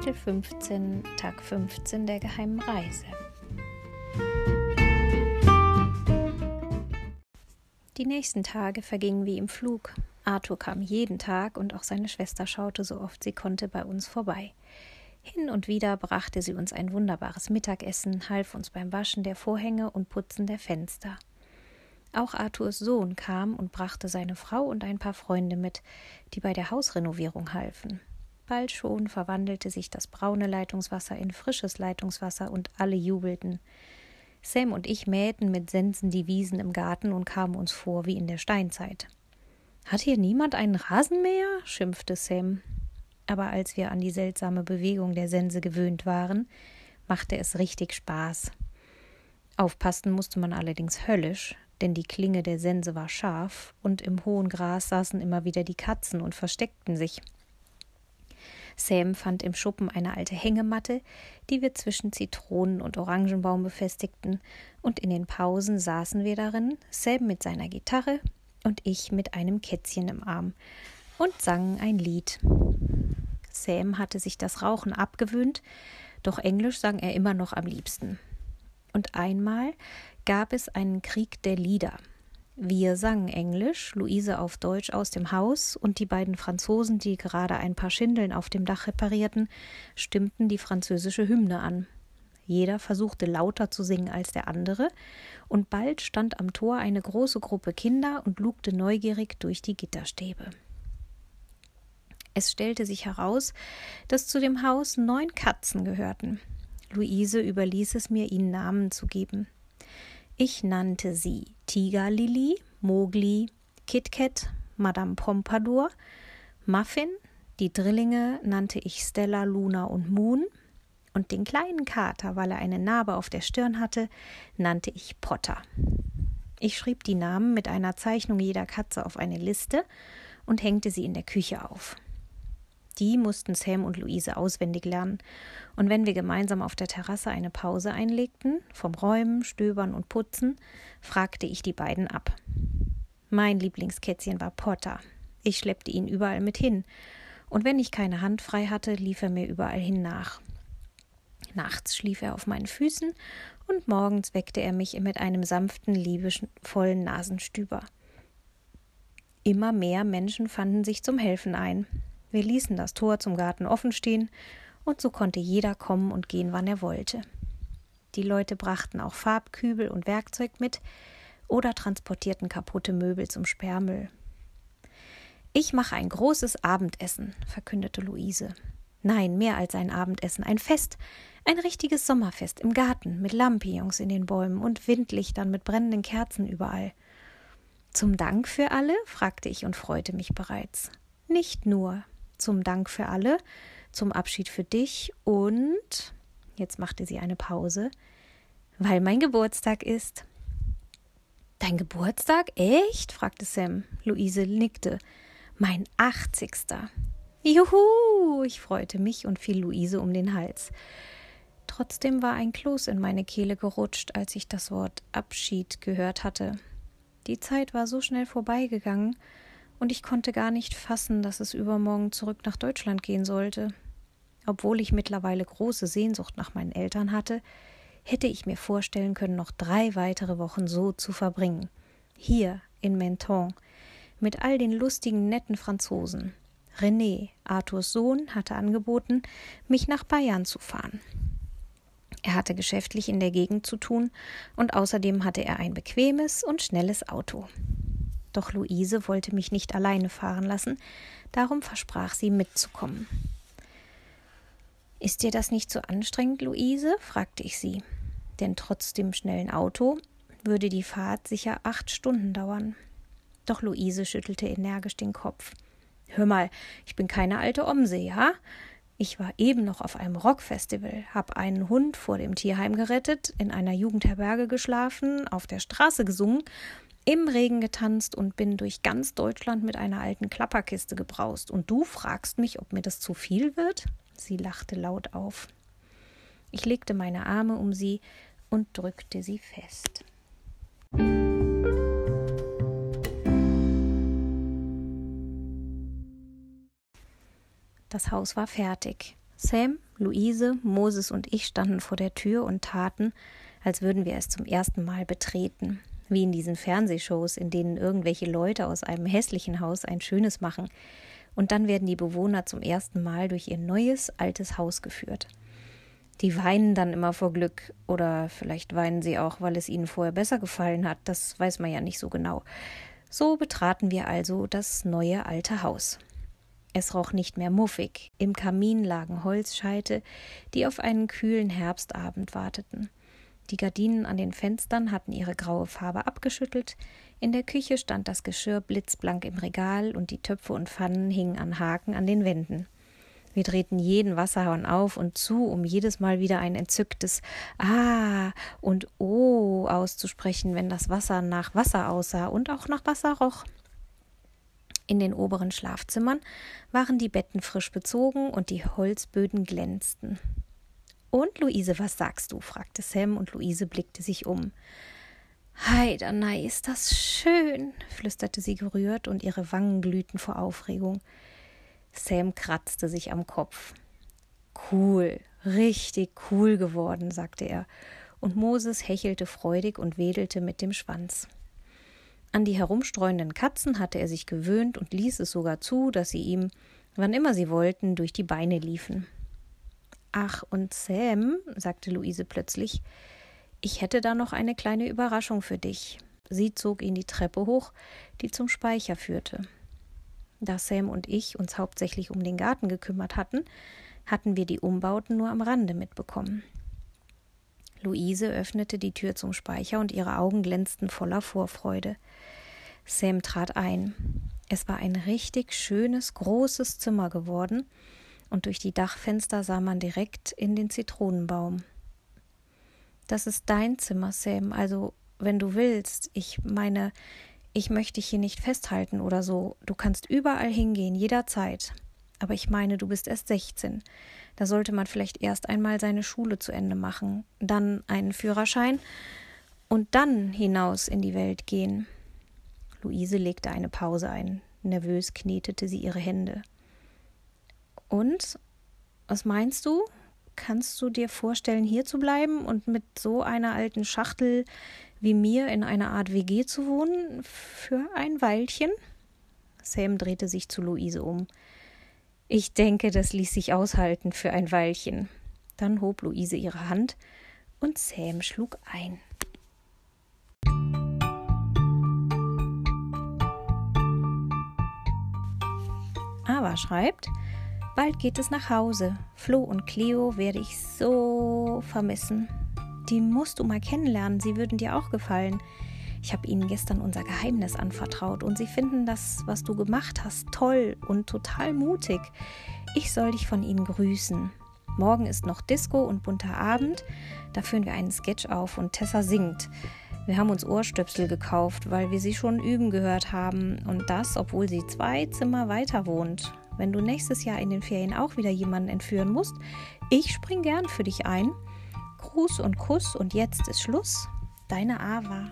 Kapitel 15, Tag 15 der geheimen Reise. Die nächsten Tage vergingen wie im Flug. Arthur kam jeden Tag und auch seine Schwester schaute so oft sie konnte bei uns vorbei. Hin und wieder brachte sie uns ein wunderbares Mittagessen, half uns beim Waschen der Vorhänge und Putzen der Fenster. Auch Arthurs Sohn kam und brachte seine Frau und ein paar Freunde mit, die bei der Hausrenovierung halfen. Bald schon verwandelte sich das braune Leitungswasser in frisches Leitungswasser und alle jubelten. Sam und ich mähten mit Sensen die Wiesen im Garten und kamen uns vor wie in der Steinzeit. Hat hier niemand einen Rasenmäher? schimpfte Sam. Aber als wir an die seltsame Bewegung der Sense gewöhnt waren, machte es richtig Spaß. Aufpassen musste man allerdings höllisch, denn die Klinge der Sense war scharf, und im hohen Gras saßen immer wieder die Katzen und versteckten sich. Sam fand im Schuppen eine alte Hängematte, die wir zwischen Zitronen- und Orangenbaum befestigten, und in den Pausen saßen wir darin, Sam mit seiner Gitarre und ich mit einem Kätzchen im Arm, und sangen ein Lied. Sam hatte sich das Rauchen abgewöhnt, doch Englisch sang er immer noch am liebsten. Und einmal gab es einen Krieg der Lieder. Wir sangen Englisch, Luise auf Deutsch aus dem Haus, und die beiden Franzosen, die gerade ein paar Schindeln auf dem Dach reparierten, stimmten die französische Hymne an. Jeder versuchte lauter zu singen als der andere, und bald stand am Tor eine große Gruppe Kinder und lugte neugierig durch die Gitterstäbe. Es stellte sich heraus, dass zu dem Haus neun Katzen gehörten. Luise überließ es mir, ihnen Namen zu geben. Ich nannte sie Tigerlili, Mogli, KitKat, Madame Pompadour, Muffin, die Drillinge nannte ich Stella, Luna und Moon, und den kleinen Kater, weil er eine Narbe auf der Stirn hatte, nannte ich Potter. Ich schrieb die Namen mit einer Zeichnung jeder Katze auf eine Liste und hängte sie in der Küche auf. Die mussten Sam und Luise auswendig lernen, und wenn wir gemeinsam auf der Terrasse eine Pause einlegten, vom Räumen, Stöbern und Putzen, fragte ich die beiden ab. Mein Lieblingskätzchen war Potter. Ich schleppte ihn überall mit hin, und wenn ich keine Hand frei hatte, lief er mir überall hin nach. Nachts schlief er auf meinen Füßen und morgens weckte er mich mit einem sanften, liebevollen Nasenstüber. Immer mehr Menschen fanden sich zum Helfen ein. Wir ließen das Tor zum Garten offen stehen, und so konnte jeder kommen und gehen, wann er wollte. Die Leute brachten auch Farbkübel und Werkzeug mit oder transportierten kaputte Möbel zum Sperrmüll. Ich mache ein großes Abendessen, verkündete Luise. Nein, mehr als ein Abendessen, ein Fest, ein richtiges Sommerfest im Garten mit Lampions in den Bäumen und Windlichtern mit brennenden Kerzen überall. Zum Dank für alle? fragte ich und freute mich bereits. Nicht nur, zum Dank für alle, zum Abschied für dich und jetzt machte sie eine Pause, weil mein Geburtstag ist. Dein Geburtstag? Echt? fragte Sam. Luise nickte. Mein achtzigster. Juhu! Ich freute mich und fiel Luise um den Hals. Trotzdem war ein Kloß in meine Kehle gerutscht, als ich das Wort Abschied gehört hatte. Die Zeit war so schnell vorbeigegangen, und ich konnte gar nicht fassen, dass es übermorgen zurück nach Deutschland gehen sollte. Obwohl ich mittlerweile große Sehnsucht nach meinen Eltern hatte, hätte ich mir vorstellen können, noch drei weitere Wochen so zu verbringen. Hier in Menton, mit all den lustigen, netten Franzosen. René, Arthurs Sohn, hatte angeboten, mich nach Bayern zu fahren. Er hatte geschäftlich in der Gegend zu tun und außerdem hatte er ein bequemes und schnelles Auto. Doch Luise wollte mich nicht alleine fahren lassen, darum versprach sie mitzukommen. Ist dir das nicht zu so anstrengend, Luise? fragte ich sie. Denn trotz dem schnellen Auto würde die Fahrt sicher acht Stunden dauern. Doch Luise schüttelte energisch den Kopf. Hör mal, ich bin keine alte Omse, ja? Ich war eben noch auf einem Rockfestival, hab einen Hund vor dem Tierheim gerettet, in einer Jugendherberge geschlafen, auf der Straße gesungen im Regen getanzt und bin durch ganz Deutschland mit einer alten Klapperkiste gebraust. Und du fragst mich, ob mir das zu viel wird? Sie lachte laut auf. Ich legte meine Arme um sie und drückte sie fest. Das Haus war fertig. Sam, Luise, Moses und ich standen vor der Tür und taten, als würden wir es zum ersten Mal betreten, wie in diesen Fernsehshows, in denen irgendwelche Leute aus einem hässlichen Haus ein schönes machen, und dann werden die Bewohner zum ersten Mal durch ihr neues, altes Haus geführt. Die weinen dann immer vor Glück, oder vielleicht weinen sie auch, weil es ihnen vorher besser gefallen hat, das weiß man ja nicht so genau. So betraten wir also das neue alte Haus. Es roch nicht mehr muffig, im Kamin lagen Holzscheite, die auf einen kühlen Herbstabend warteten. Die Gardinen an den Fenstern hatten ihre graue Farbe abgeschüttelt, in der Küche stand das Geschirr blitzblank im Regal und die Töpfe und Pfannen hingen an Haken an den Wänden. Wir drehten jeden Wasserhahn auf und zu, um jedes Mal wieder ein entzücktes Ah und Oh auszusprechen, wenn das Wasser nach Wasser aussah und auch nach Wasser roch. In den oberen Schlafzimmern waren die Betten frisch bezogen und die Holzböden glänzten. Und Luise, was sagst du? fragte Sam und Luise blickte sich um. Heidanei, ist das schön, flüsterte sie gerührt und ihre Wangen glühten vor Aufregung. Sam kratzte sich am Kopf. Cool, richtig cool geworden, sagte er, und Moses hechelte freudig und wedelte mit dem Schwanz. An die herumstreuenden Katzen hatte er sich gewöhnt und ließ es sogar zu, dass sie ihm, wann immer sie wollten, durch die Beine liefen. Ach, und Sam, sagte Luise plötzlich, ich hätte da noch eine kleine Überraschung für dich. Sie zog ihn die Treppe hoch, die zum Speicher führte. Da Sam und ich uns hauptsächlich um den Garten gekümmert hatten, hatten wir die Umbauten nur am Rande mitbekommen. Luise öffnete die Tür zum Speicher und ihre Augen glänzten voller Vorfreude. Sam trat ein. Es war ein richtig schönes, großes Zimmer geworden, und durch die Dachfenster sah man direkt in den Zitronenbaum. Das ist dein Zimmer, Sam, also wenn du willst. Ich meine, ich möchte dich hier nicht festhalten oder so. Du kannst überall hingehen, jederzeit. Aber ich meine, du bist erst 16. Da sollte man vielleicht erst einmal seine Schule zu Ende machen, dann einen Führerschein und dann hinaus in die Welt gehen. Luise legte eine Pause ein. Nervös knetete sie ihre Hände. Und? Was meinst du? Kannst du dir vorstellen, hier zu bleiben und mit so einer alten Schachtel wie mir in einer Art WG zu wohnen? Für ein Weilchen? Sam drehte sich zu Luise um. Ich denke, das ließ sich aushalten für ein Weilchen. Dann hob Luise ihre Hand und Sam schlug ein. Ava schreibt, bald geht es nach Hause. Flo und Cleo werde ich so vermissen. Die musst du mal kennenlernen, sie würden dir auch gefallen. Ich habe ihnen gestern unser Geheimnis anvertraut und sie finden das, was du gemacht hast, toll und total mutig. Ich soll dich von ihnen grüßen. Morgen ist noch Disco und bunter Abend. Da führen wir einen Sketch auf und Tessa singt. Wir haben uns Ohrstöpsel gekauft, weil wir sie schon üben gehört haben. Und das, obwohl sie zwei Zimmer weiter wohnt. Wenn du nächstes Jahr in den Ferien auch wieder jemanden entführen musst, ich spring gern für dich ein. Gruß und Kuss und jetzt ist Schluss. Deine Ava.